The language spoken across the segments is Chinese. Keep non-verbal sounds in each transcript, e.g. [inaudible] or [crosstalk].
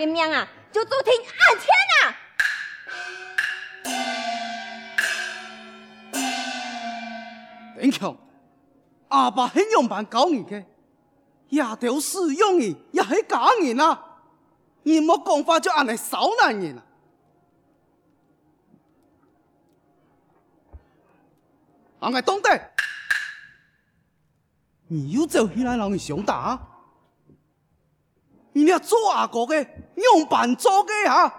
的命啊，就注定暗天啊！林强，阿爸很用办搞你嘅，也条使用你，也系假人啊！你莫讲话就按嚟骚难人啊！俺系懂得，你又走起来让你熊打。你俩做阿哥的，用办做嘅哈，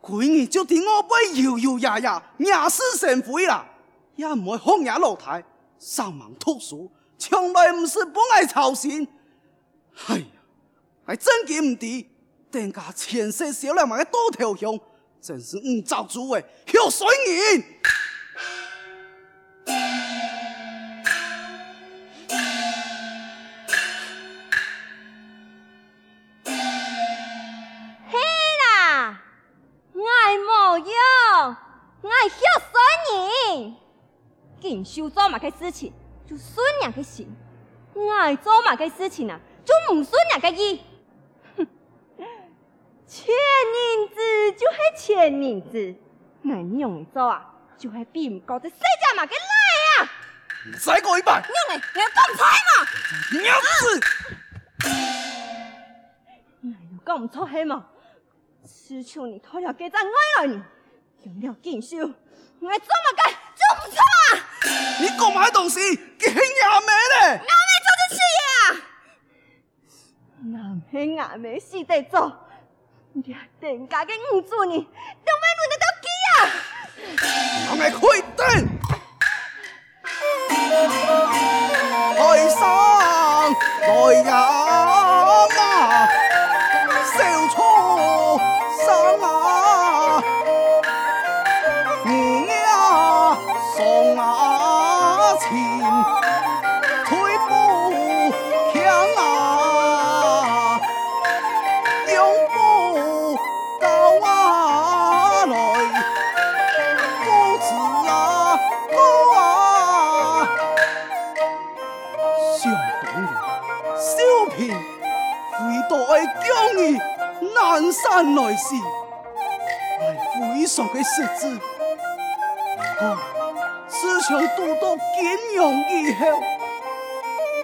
鬼儿就听我背摇摇呀呀，惹是生非啦，也唔会红颜老太，上网读书，从来唔是不爱操心。哎呀，还真见唔得，等下前世少了埋个多条凶，真是唔造主诶，有水银。就做嘛个事情，就顺人个心；爱做嘛个事情啊，就唔顺人个意。哼，[laughs] 欠银子就系欠银子，能用做啊，就系比唔过这世界嘛个来啊！再过一百，用诶，你要讲错嘛？你要死！你又讲错黑嘛？此求你偷了给咱爱了你，用了锦绣，我做嘛个就唔错啊！你讲埋东西，佢系阿妹咧。阿妹就是事业啊，阿妹阿妹是得做，你等家嘅五主呢，都没轮得到机啊。阿妹开灯，台上来呀是来迟，系非常嘅失志。不过自从读到金庸以后，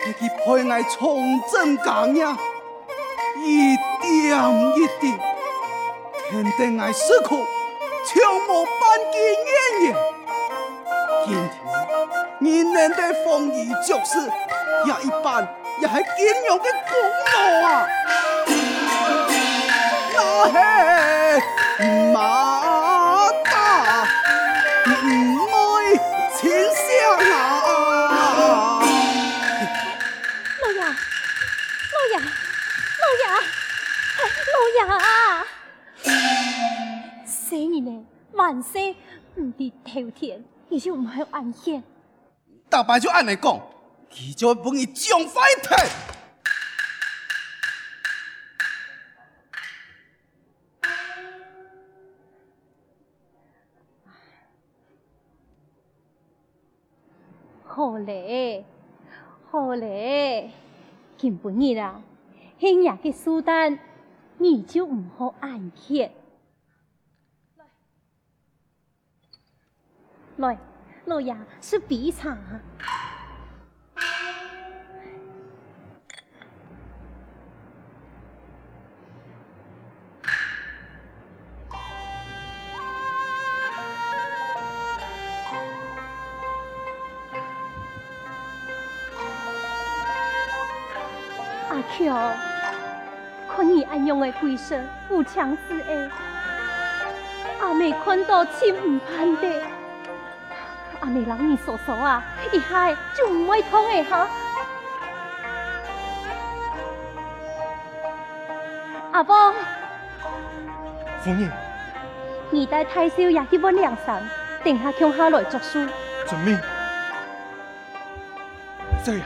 佢嘅配爱从真刚呀，一点一滴，肯定爱时刻从无半句怨言。今天你能得丰衣足食，也一般，也系金庸嘅功劳啊！嘿，马大妹请香啊！老爷，老爷，老呀！生日呢，万岁唔得头天，你就唔好安歇。大伯就按你讲，佢就帮你奖翻天。好嘞，好嘞，今晡日啦，庆日嘅苏丹，你就唔好安歇。来，老爷是比茶。阿乔，看你安样的鬼神，有强势诶，阿妹看到心唔盼的。阿妹让你傻傻啊，一下就唔会痛的哈！阿婆，夫人，你带太少也去问梁山，等下叫下来作书。遵命。这样。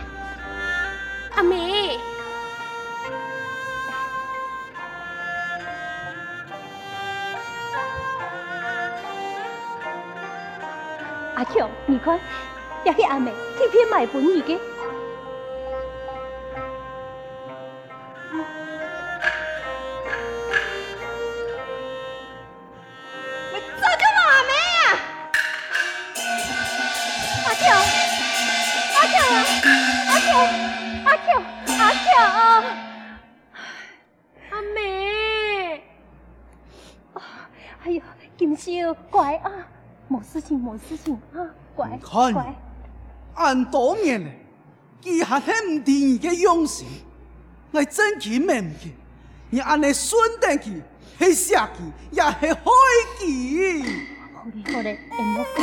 阿强，你看，也是阿妹贴片买本儿嘅。冇事情，啊，乖看乖。按多年嘞，佢还系唔定义嘅用心，我真佢明嘅，你按你顺定佢，系杀佢，也系害佢。好嘞，好嘞，乖，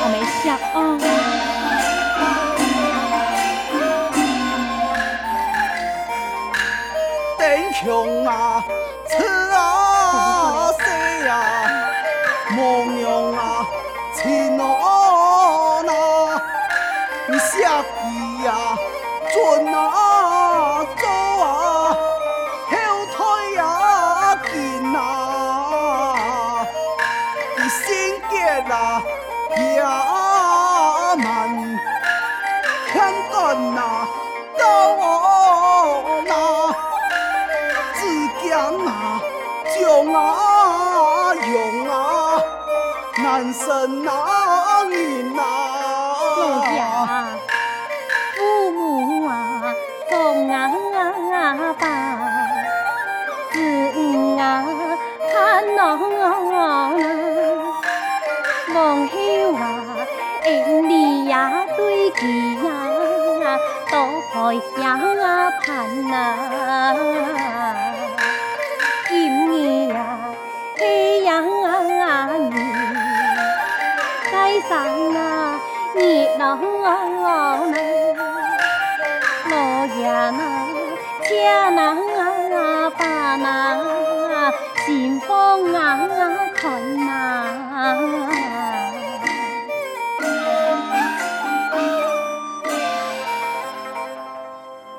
阿妹笑啊。丁强啊，吃啊，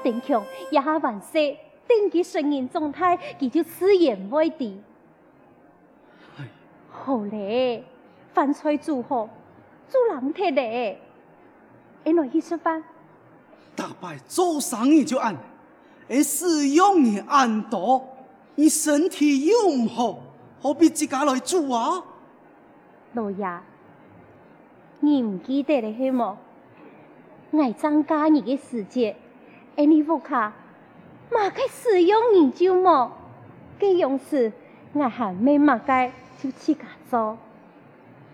丁强也还说，等佢顺应状态，佢就自然会的。好嘞。饭菜煮好，煮冷铁嘞。你来去吃饭。大伯做生意就按，而使用你按多，你身体又唔好，何必自家来煮啊？老爷，你唔记得了系么？我增加你的时间，你屋卡马该使用你就么？这样事我还没马该就自家做。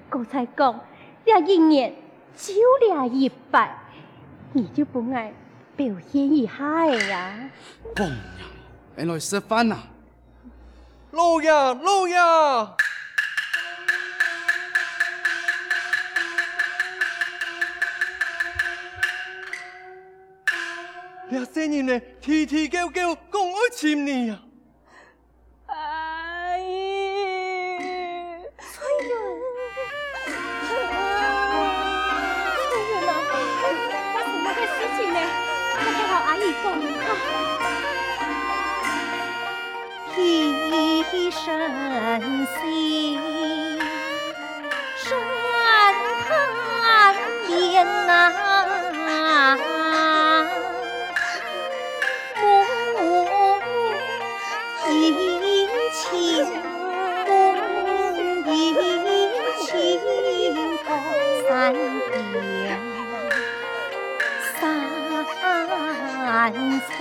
刚才讲，这一年就这一百，你就不爱表现一下呀？公呀，你来吃饭呐！老爷，老爷，那些年来，啼啼叫叫，讲爱亲你呀。三千。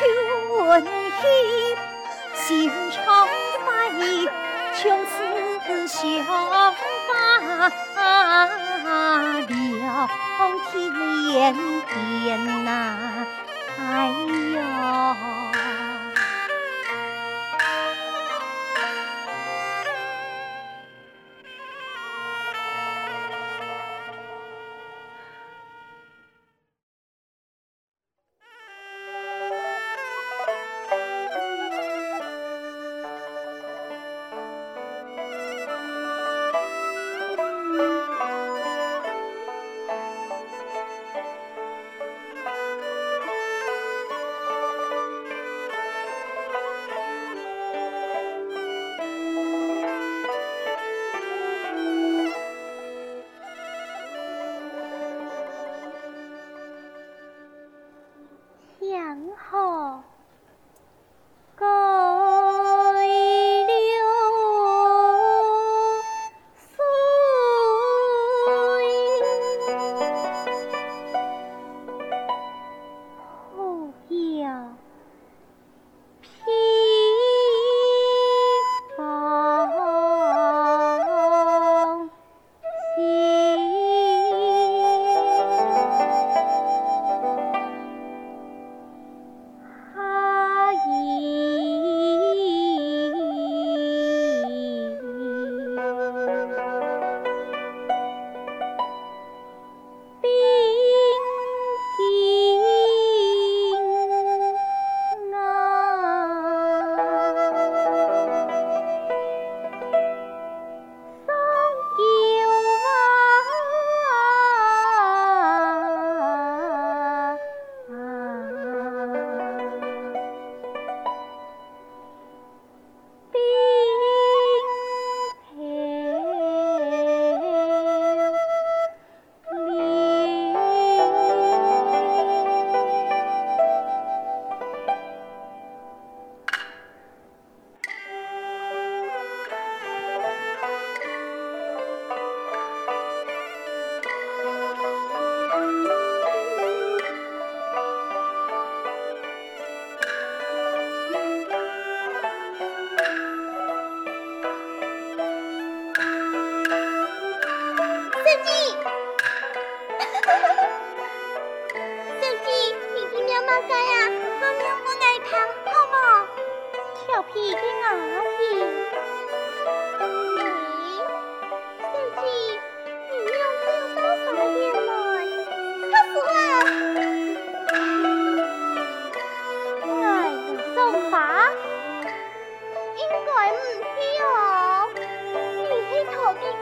云起，心潮飞，从此相伴两天边呐，哎呦。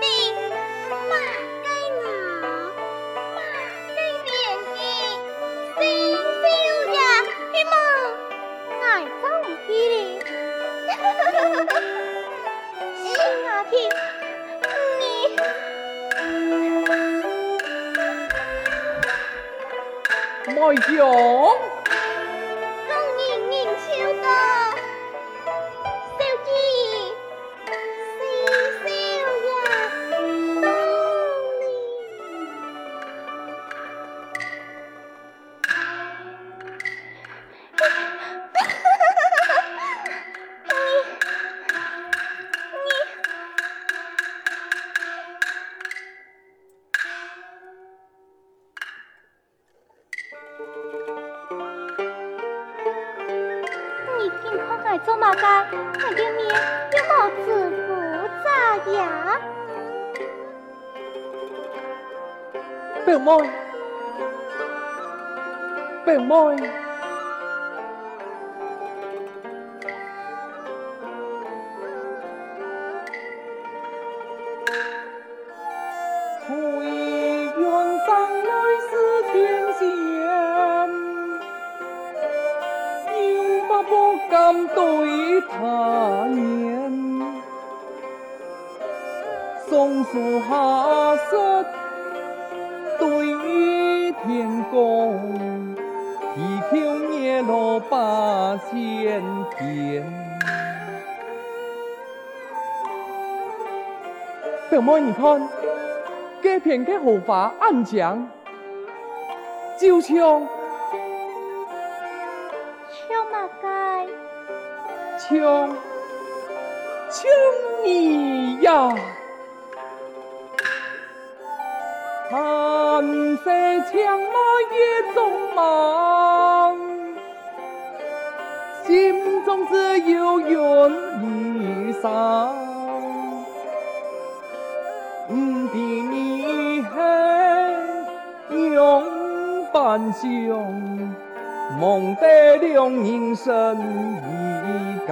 哎怎么办看有面有帽子不咋样别摸，别摸啼哭叶落八仙田。表妹，你看，这片的荷花暗香，就像。像像你呀，色长马夜中忙，心中只有怨一生。唔知你系永伴相，梦得两人生。一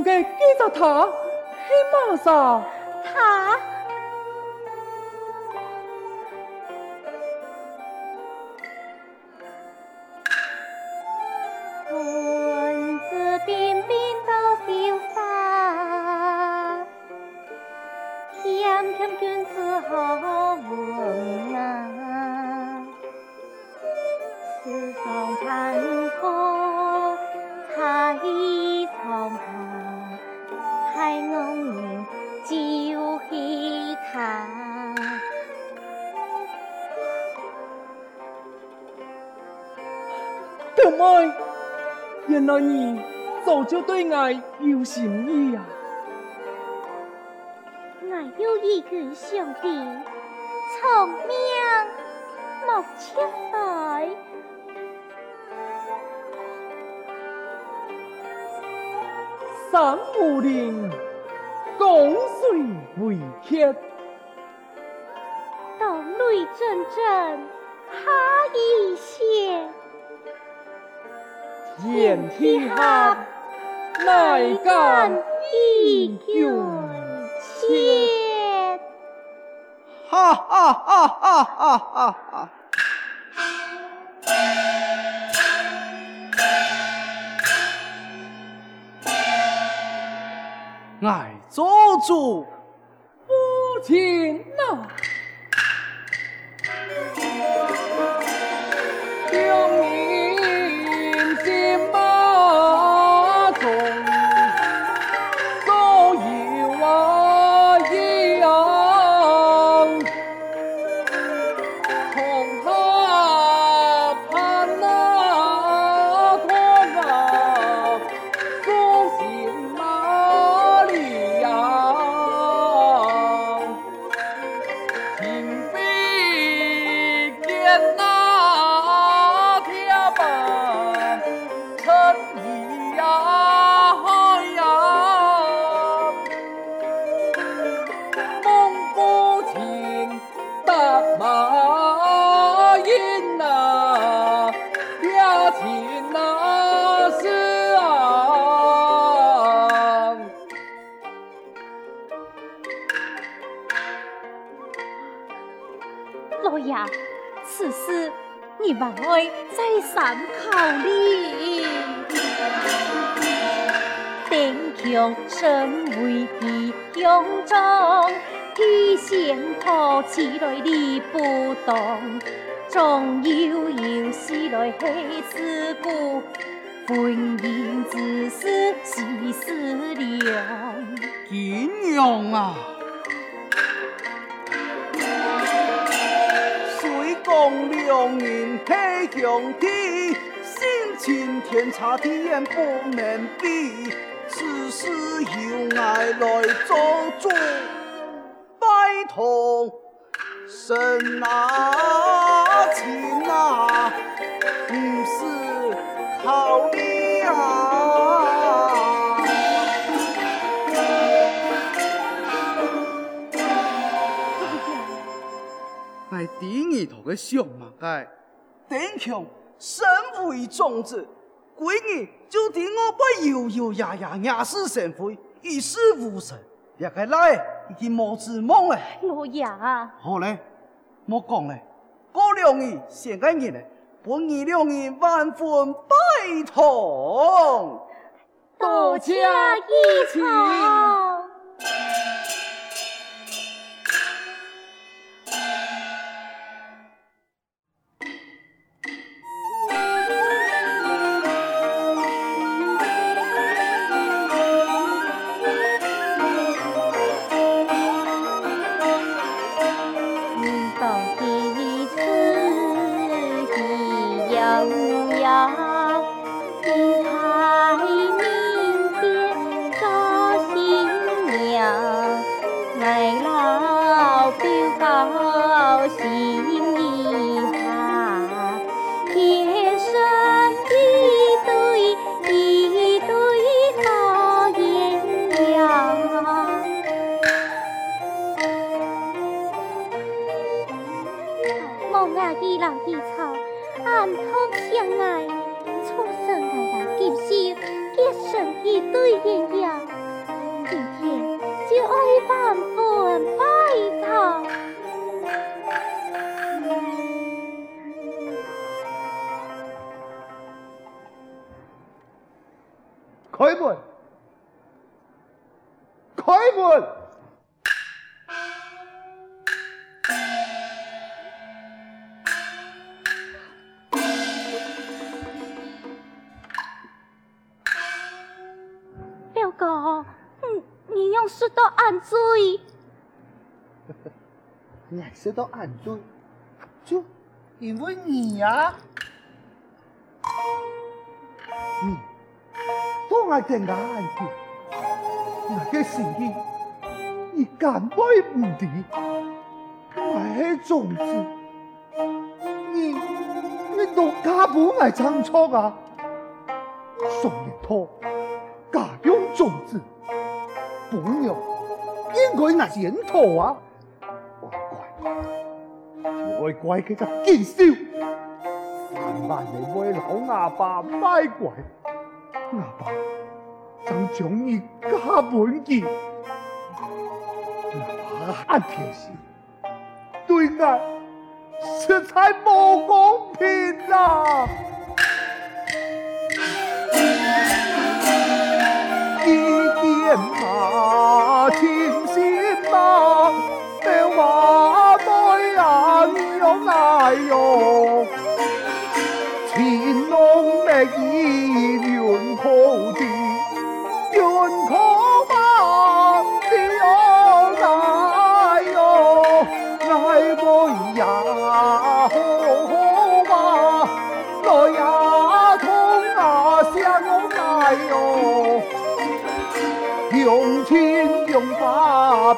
你讲嘅记着他系嘛啥？他文质彬彬都潇洒，谦谦君子好文啊，世上残害我们就是他。表妹，原来你早就对爱有心意啊！我有一个兄弟，聪明莫切来。三五零，共水为客，道泪阵阵哈一些，天梯下乃敢一君切，哈哈哈哈哈哈哈！爱做主，父亲呐。身为义勇壮，体现托起来理不动，总有有时来黑自古，婚姻之事细思量。金勇啊！讲良人配兄弟，心情天差地远不能比，此事由爱来做主，拜托神啊亲啊，不是靠你啊！爱第二头的相嘛该，丁强身为长子，闺女就替我把摇摇呀呀压死神灰，一事无成，别个来已经莫指望了。老爷啊，好嘞，莫讲嘞，过两日先个日嘞，本二两日万分拜堂，多加一场。开门！开门！表哥，你你用石头按住？你 [laughs] 还石头按住？就因为你呀，嗯。我听眼见，我嘅心意，你敢背唔住？我系种子，你你都家本系仓促啊！送一托家用种子，不用应该系先托啊！乖乖，乖乖嘅就见笑，万万你为老阿爸卖乖，阿爸。将将你家本记，哪怕天心，对俺实在不公平啊！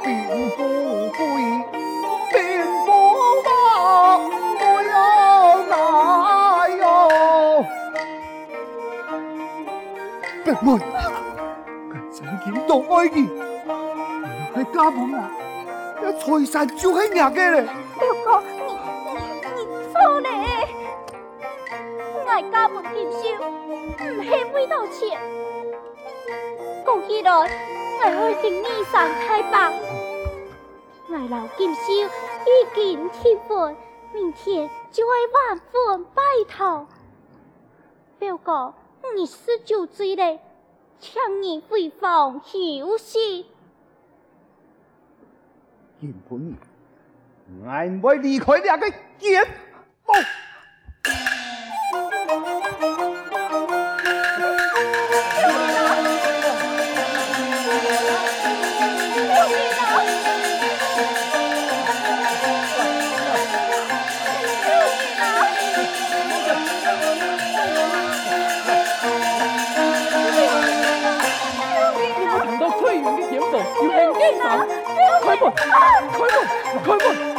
并不贵，并不大，我要哪哟？别问，我曾经都爱你，你。家门啊，那财神就系人嘅咧。哥，你你你错咧，我家门今宵唔系为到钱，讲起来。我会给你上太白，我老今宵已经提婚，明天就会完婚拜堂。表哥，你是酒醉了，请你回房休息。原本俺不会离开你啊！个贱宝。救命啊！救命啊！救命啊！救命啊！如果碰到，啊！快！啊！快！快！